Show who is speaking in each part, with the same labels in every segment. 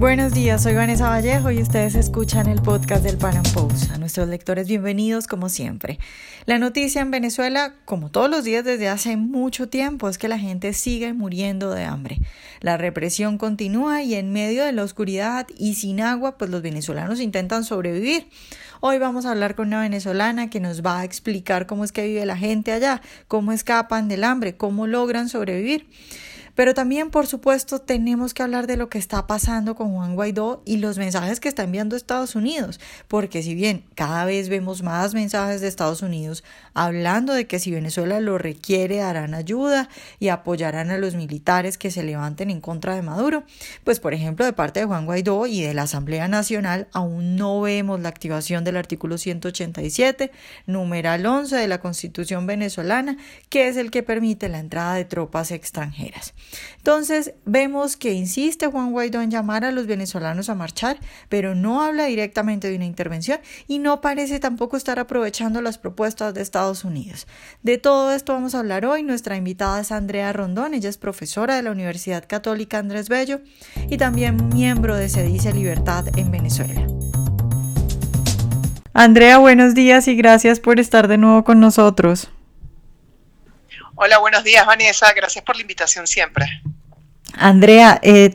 Speaker 1: Buenos días, soy Vanessa Vallejo y ustedes escuchan el podcast del Pan Post. A nuestros lectores, bienvenidos como siempre. La noticia en Venezuela, como todos los días desde hace mucho tiempo, es que la gente sigue muriendo de hambre. La represión continúa y en medio de la oscuridad y sin agua, pues los venezolanos intentan sobrevivir. Hoy vamos a hablar con una venezolana que nos va a explicar cómo es que vive la gente allá, cómo escapan del hambre, cómo logran sobrevivir. Pero también, por supuesto, tenemos que hablar de lo que está pasando con Juan Guaidó y los mensajes que está enviando Estados Unidos, porque si bien cada vez vemos más mensajes de Estados Unidos hablando de que si Venezuela lo requiere harán ayuda y apoyarán a los militares que se levanten en contra de Maduro, pues por ejemplo de parte de Juan Guaidó y de la Asamblea Nacional aún no vemos la activación del artículo 187, numeral 11 de la Constitución venezolana, que es el que permite la entrada de tropas extranjeras. Entonces vemos que insiste Juan Guaidó en llamar a los venezolanos a marchar, pero no habla directamente de una intervención y no parece tampoco estar aprovechando las propuestas de Estados Unidos. De todo esto vamos a hablar hoy. Nuestra invitada es Andrea Rondón, ella es profesora de la Universidad Católica Andrés Bello y también miembro de Se dice Libertad en Venezuela. Andrea, buenos días y gracias por estar de nuevo con nosotros.
Speaker 2: Hola, buenos días Vanessa, gracias por la invitación siempre.
Speaker 1: Andrea, eh,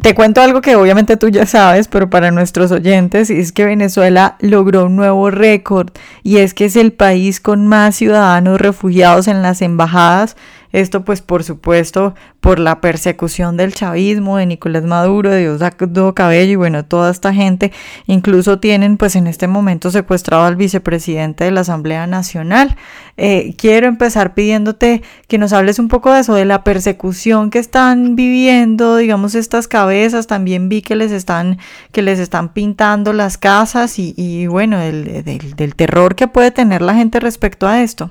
Speaker 1: te cuento algo que obviamente tú ya sabes, pero para nuestros oyentes es que Venezuela logró un nuevo récord y es que es el país con más ciudadanos refugiados en las embajadas esto pues por supuesto por la persecución del chavismo, de Nicolás Maduro, de Diosdado Cabello y bueno, toda esta gente incluso tienen pues en este momento secuestrado al vicepresidente de la Asamblea Nacional. Eh, quiero empezar pidiéndote que nos hables un poco de eso, de la persecución que están viviendo, digamos, estas cabezas. También vi que les están, que les están pintando las casas y, bueno, del terror que puede tener la gente respecto a esto.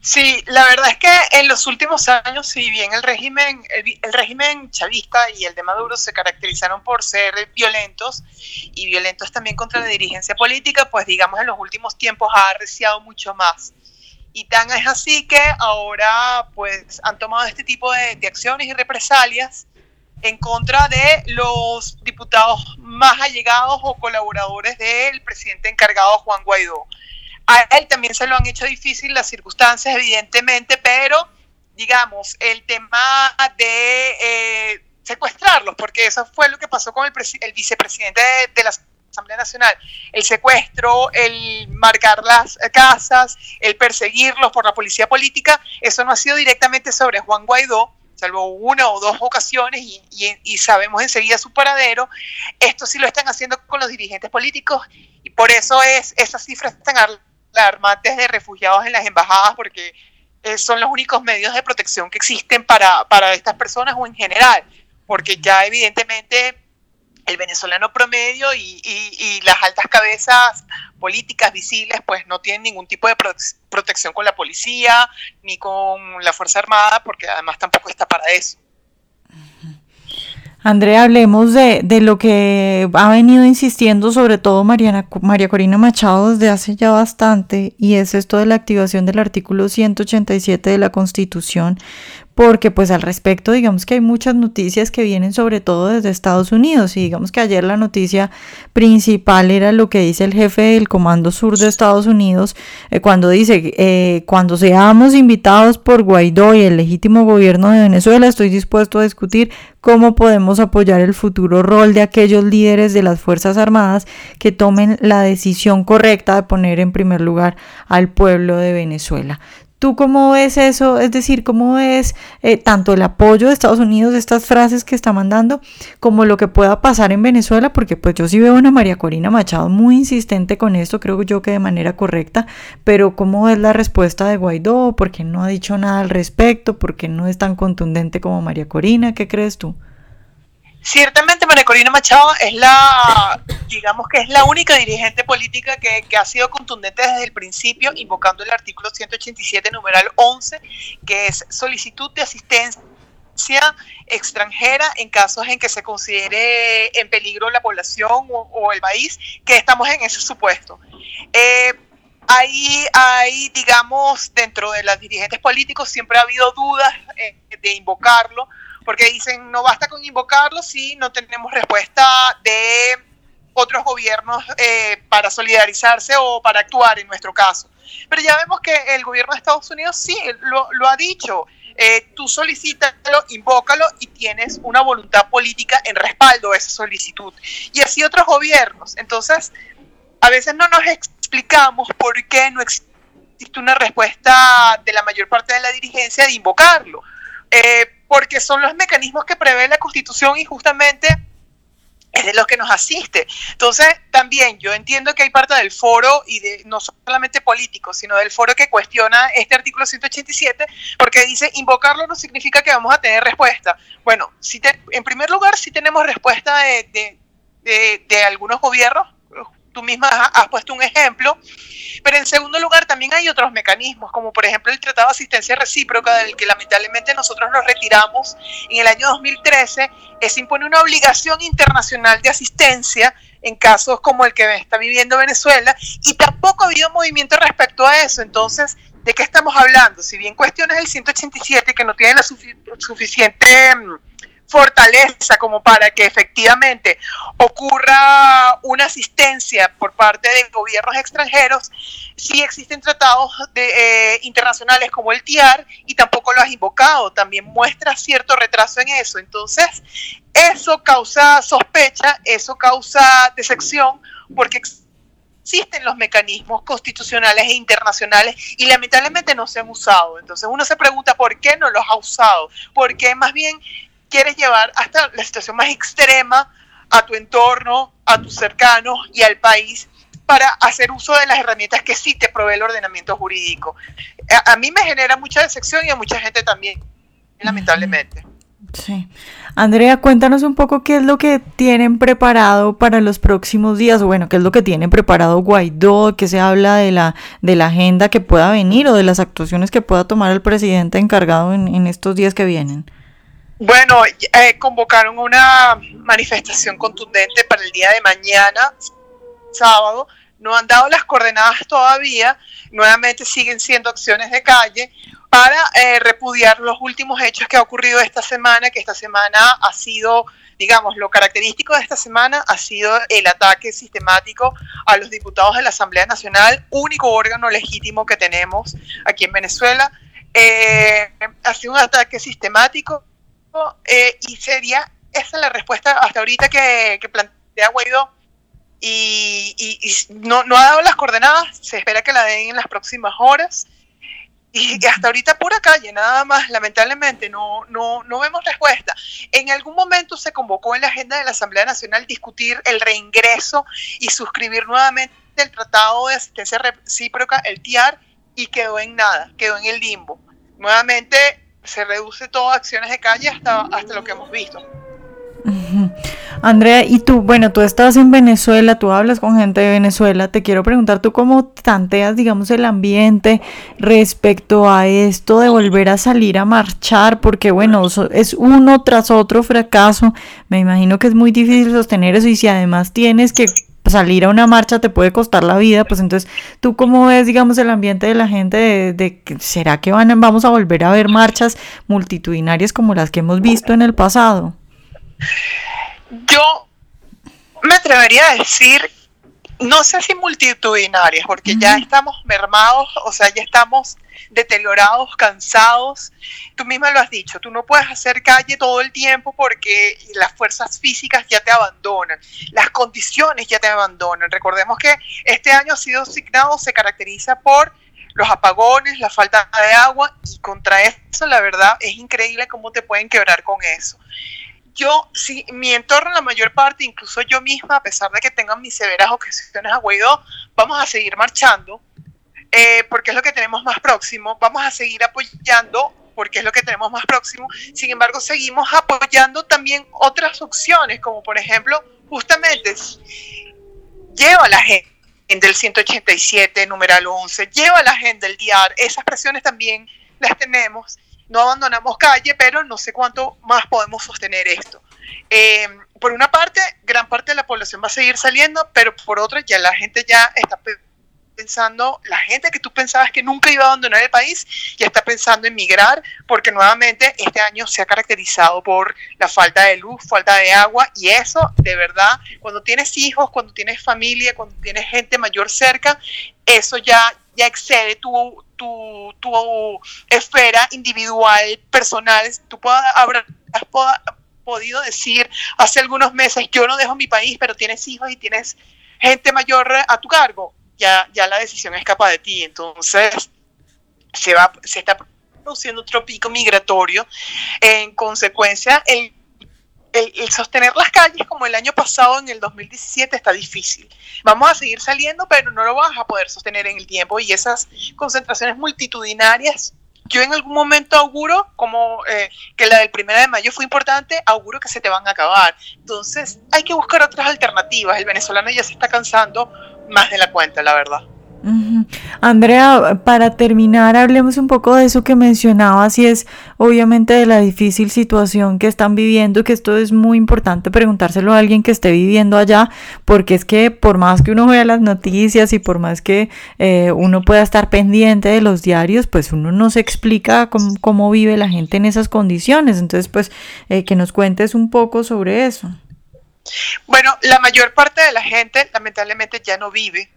Speaker 2: Sí, la verdad es que en los últimos años, si bien el régimen, el, régimen chavista y el de Maduro se caracterizaron por ser violentos y violentos también contra la dirigencia política, pues digamos en los últimos tiempos ha arreciado mucho más. Y tan es así que ahora pues han tomado este tipo de, de acciones y represalias en contra de los diputados más allegados o colaboradores del presidente encargado Juan Guaidó. A él también se lo han hecho difícil las circunstancias, evidentemente, pero digamos, el tema de eh, secuestrarlos, porque eso fue lo que pasó con el, vicepresidente de, la Asamblea Nacional, el secuestro, el marcar las casas, el perseguirlos por la policía política, eso no ha sido directamente sobre Juan Guaidó, salvo una o dos ocasiones y, y, sabemos enseguida su paradero, esto sí lo están haciendo con los dirigentes políticos y por eso es esas cifras tan armantes de refugiados en las embajadas porque eh, son los únicos medios de protección que existen para, para estas personas o en general, porque ya evidentemente el venezolano promedio y, y, las altas cabezas políticas visibles pues no tienen ningún tipo de protección con la policía ni con la Fuerza Armada porque además tampoco está para eso.
Speaker 1: Andrea, hablemos de, de, lo que ha venido insistiendo sobre todo Mariana, María Corina Machado desde hace ya bastante y es esto de la activación del artículo 187 de la Constitución porque pues al respecto digamos que hay muchas noticias que vienen sobre todo desde Estados Unidos y digamos que ayer la noticia principal era lo que dice el jefe del Comando Sur de Estados Unidos eh, cuando dice eh, cuando seamos invitados por Guaidó y el legítimo gobierno de Venezuela estoy dispuesto a discutir cómo podemos apoyar el futuro rol de aquellos líderes de las Fuerzas Armadas que tomen la decisión correcta de poner en primer lugar al pueblo de Venezuela. ¿Tú cómo ves eso? Es decir, ¿cómo ves eh, tanto el apoyo de Estados Unidos, estas frases que está mandando, como lo que pueda pasar en Venezuela? Porque pues yo sí veo una María Corina Machado muy insistente con esto, creo yo que de manera correcta, pero ¿cómo es la respuesta de Guaidó? ¿Por qué no ha dicho nada al respecto? ¿Por qué no es tan contundente como María Corina? ¿Qué crees tú?
Speaker 2: Ciertamente María Corina Machado es la, digamos que es la única dirigente política que, ha sido contundente desde el principio, invocando el artículo 187, numeral 11, que es solicitud de asistencia extranjera en casos en que se considere en peligro la población o, el país, que estamos en ese supuesto. Eh, hay, hay, digamos, dentro de los dirigentes políticos siempre ha habido dudas eh, de invocarlo, porque dicen no basta con invocarlo si no tenemos respuesta de otros gobiernos eh, para solidarizarse o para actuar en nuestro caso. Pero ya vemos que el gobierno de Estados Unidos sí lo, lo ha dicho. Eh, tú solicítalo, invócalo y tienes una voluntad política en respaldo a esa solicitud. Y así otros gobiernos. Entonces, a veces no nos explicamos por qué no existe una respuesta de la mayor parte de la dirigencia de invocarlo. Eh, porque son los mecanismos que prevé la Constitución y justamente es de los que nos asiste. Entonces, también yo entiendo que hay parte del foro, y de no solamente políticos, sino del foro que cuestiona este artículo 187, porque dice, invocarlo no significa que vamos a tener respuesta. Bueno, si en primer lugar, sí tenemos respuesta de, de, de algunos gobiernos, tú misma has puesto un ejemplo, pero en segundo lugar, también hay otros mecanismos, como por ejemplo el Tratado de Asistencia Recíproca, del que lamentablemente nosotros nos retiramos en el año 2013. Se impone una obligación internacional de asistencia en casos como el que está viviendo Venezuela y tampoco ha habido movimiento respecto a eso. Entonces, ¿de qué estamos hablando? Si bien cuestiones el 187 que no tiene la suficiente mm, fortaleza como para que efectivamente ocurra una asistencia por parte de gobiernos extranjeros, sí existen tratados de, eh, internacionales como el TIAR y tampoco lo has invocado, también muestra cierto retraso en eso. Entonces, eso causa sospecha, eso causa decepción, porque existen los mecanismos constitucionales e internacionales y lamentablemente no se han usado. Entonces uno se pregunta por qué no los ha usado, porque más bien quieres llevar hasta la situación más extrema a tu entorno, a tus cercanos y al país para hacer uso de las herramientas que sí te provee el ordenamiento jurídico. A, mí me genera mucha decepción y a mucha gente también, lamentablemente.
Speaker 1: Sí. Andrea, cuéntanos un poco qué es lo que tienen preparado para los próximos días, o bueno, qué es lo que tiene preparado Guaidó, qué se habla de la, de la agenda que pueda venir o de las actuaciones que pueda tomar el presidente encargado en estos días que vienen.
Speaker 2: Bueno, eh, convocaron una manifestación contundente para el día de mañana, sábado. No han dado las coordenadas todavía. Nuevamente siguen siendo acciones de calle para eh, repudiar los últimos hechos que ha ocurrido esta semana, que esta semana ha sido, digamos, lo característico de esta semana ha sido el ataque sistemático a los diputados de la Asamblea Nacional, único órgano legítimo que tenemos aquí en Venezuela. Eh, ha sido un ataque sistemático eh, y sería esa la respuesta hasta ahorita que, plantea Guaidó. Y, no, no, ha dado las coordenadas, se espera que la den en las próximas horas. Y hasta ahorita pura calle, nada más, lamentablemente, no, no, no vemos respuesta. En algún momento se convocó en la agenda de la Asamblea Nacional discutir el reingreso y suscribir nuevamente el Tratado de Asistencia Recíproca, el TIAR, y quedó en nada, quedó en el limbo. Nuevamente se reduce todo acciones de calle hasta, hasta lo que hemos visto.
Speaker 1: Andrea, y tú, bueno, tú estás en Venezuela, tú hablas con gente de Venezuela, te quiero preguntar, ¿tú cómo tanteas, digamos, el ambiente respecto a esto de volver a salir a marchar? Porque, bueno, es uno tras otro fracaso, me imagino que es muy difícil sostener eso y si además tienes que salir a una marcha te puede costar la vida, pues entonces, ¿tú cómo ves, digamos, el ambiente de la gente de, que será que van, vamos a volver a ver marchas multitudinarias como las que hemos visto en el pasado?
Speaker 2: Yo me atrevería a decir no sé si multitudinarias, porque ya estamos mermados, o sea, ya estamos deteriorados, cansados. Tú misma lo has dicho, tú no puedes hacer calle todo el tiempo porque las fuerzas físicas ya te abandonan, las condiciones ya te abandonan. Recordemos que este año ha sido asignado, se caracteriza por los apagones, la falta de agua y contra eso la verdad es increíble cómo te pueden quebrar con eso yo, sí, mi entorno, la mayor parte, incluso yo misma, a pesar de que tengan mis severas objeciones a Guaidó, vamos a seguir marchando, eh, porque es lo que tenemos más próximo, vamos a seguir apoyando, porque es lo que tenemos más próximo, sin embargo, seguimos apoyando también otras opciones, como por ejemplo, justamente, lleva la gente del 187, numeral 11, lleva la gente del DIAR, esas presiones también las tenemos no abandonamos calle, pero no sé cuánto más podemos sostener esto. Eh, por una parte, gran parte de la población va a seguir saliendo, pero por otra, ya la gente ya está pensando, la gente que tú pensabas que nunca iba a abandonar el país, ya está pensando en migrar, porque nuevamente este año se ha caracterizado por la falta de luz, falta de agua, y eso, de verdad, cuando tienes hijos, cuando tienes familia, cuando tienes gente mayor cerca, eso ya, ya excede tu, tu, tu esfera individual, personal. Tú habrás podido decir hace algunos meses, yo no dejo mi país, pero tienes hijos y tienes gente mayor a tu cargo ya, ya la decisión escapa de ti. Entonces, se, va, se está produciendo otro pico migratorio. En consecuencia, el, el, sostener las calles como el año pasado, en el 2017, está difícil. Vamos a seguir saliendo, pero no lo vas a poder sostener en el tiempo y esas concentraciones multitudinarias yo en algún momento auguro, como eh, que la del 1 de mayo fue importante, auguro que se te van a acabar. Entonces hay que buscar otras alternativas. El venezolano ya se está cansando más de la cuenta, la verdad.
Speaker 1: Andrea, para terminar, hablemos un poco de eso que mencionabas y es obviamente de la difícil situación que están viviendo, que esto es muy importante preguntárselo a alguien que esté viviendo allá, porque es que por más que uno vea las noticias y por más que eh, uno pueda estar pendiente de los diarios, pues uno no se explica cómo, vive la gente en esas condiciones. Entonces, pues eh, que nos cuentes un poco sobre eso.
Speaker 2: Bueno, la mayor parte de la gente lamentablemente ya no vive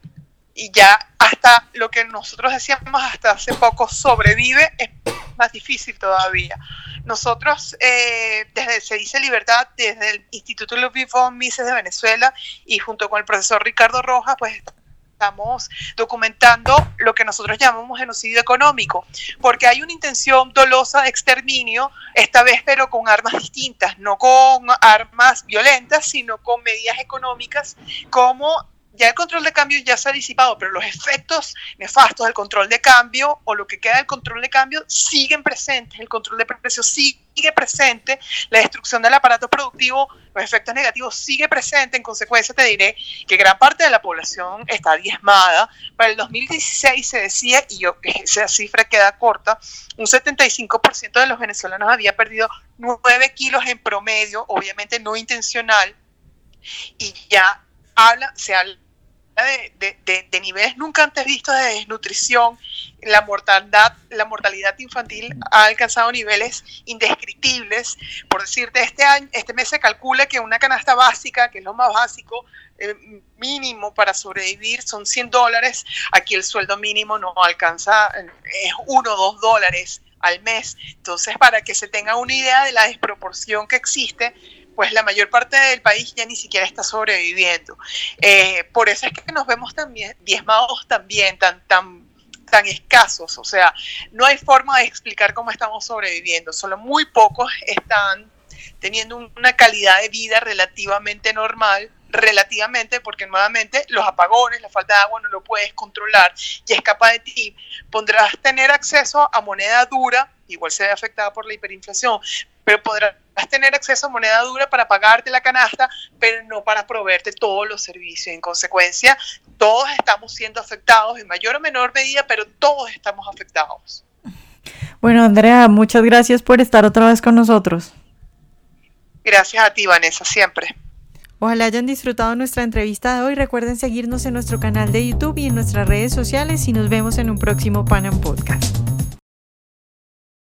Speaker 2: y ya hasta lo que nosotros decíamos hasta hace poco sobrevive es más difícil todavía. Nosotros, eh, desde Se dice Libertad, desde el Instituto von Mises de Venezuela y junto con el profesor Ricardo Rojas, pues estamos documentando lo que nosotros llamamos genocidio económico, porque hay una intención dolosa de exterminio, esta vez pero con armas distintas, no con armas violentas, sino con medidas económicas como ya el control de cambio ya se ha disipado, pero los efectos nefastos del control de cambio o lo que queda del control de cambio siguen presentes, el control de precios sigue presente, la destrucción del aparato productivo, los efectos negativos sigue presente, en consecuencia te diré que gran parte de la población está diezmada. Para el 2016 se decía, y yo, esa cifra queda corta, un 75% de los venezolanos había perdido 9 kilos en promedio, obviamente no intencional, y ya habla, se habla de, niveles nunca antes vistos de desnutrición. La mortalidad, la mortalidad infantil ha alcanzado niveles indescriptibles. Por decirte, este año, este mes se calcula que una canasta básica, que es lo más básico, eh, mínimo para sobrevivir, son 100 dólares. Aquí el sueldo mínimo no alcanza, es 1 o 2 dólares al mes. Entonces, para que se tenga una idea de la desproporción que existe, pues la mayor parte del país ya ni siquiera está sobreviviendo. Eh, por eso es que nos vemos también diezmados también, tan, tan, tan escasos. O sea, no hay forma de explicar cómo estamos sobreviviendo. Solo muy pocos están teniendo una calidad de vida relativamente normal relativamente, porque nuevamente los apagones, la falta de agua no lo puedes controlar y escapa de ti. Podrás tener acceso a moneda dura, igual se ve afectada por la hiperinflación, pero podrás tener acceso a moneda dura para pagarte la canasta, pero no para proveerte todos los servicios. En consecuencia, todos estamos siendo afectados en mayor o menor medida, pero todos estamos afectados.
Speaker 1: Bueno, Andrea, muchas gracias por estar otra vez con nosotros.
Speaker 2: Gracias a ti, Vanessa, siempre.
Speaker 1: Ojalá hayan disfrutado nuestra entrevista de hoy. Recuerden seguirnos en nuestro canal de YouTube y en nuestras redes sociales y nos vemos en un próximo Panam Podcast.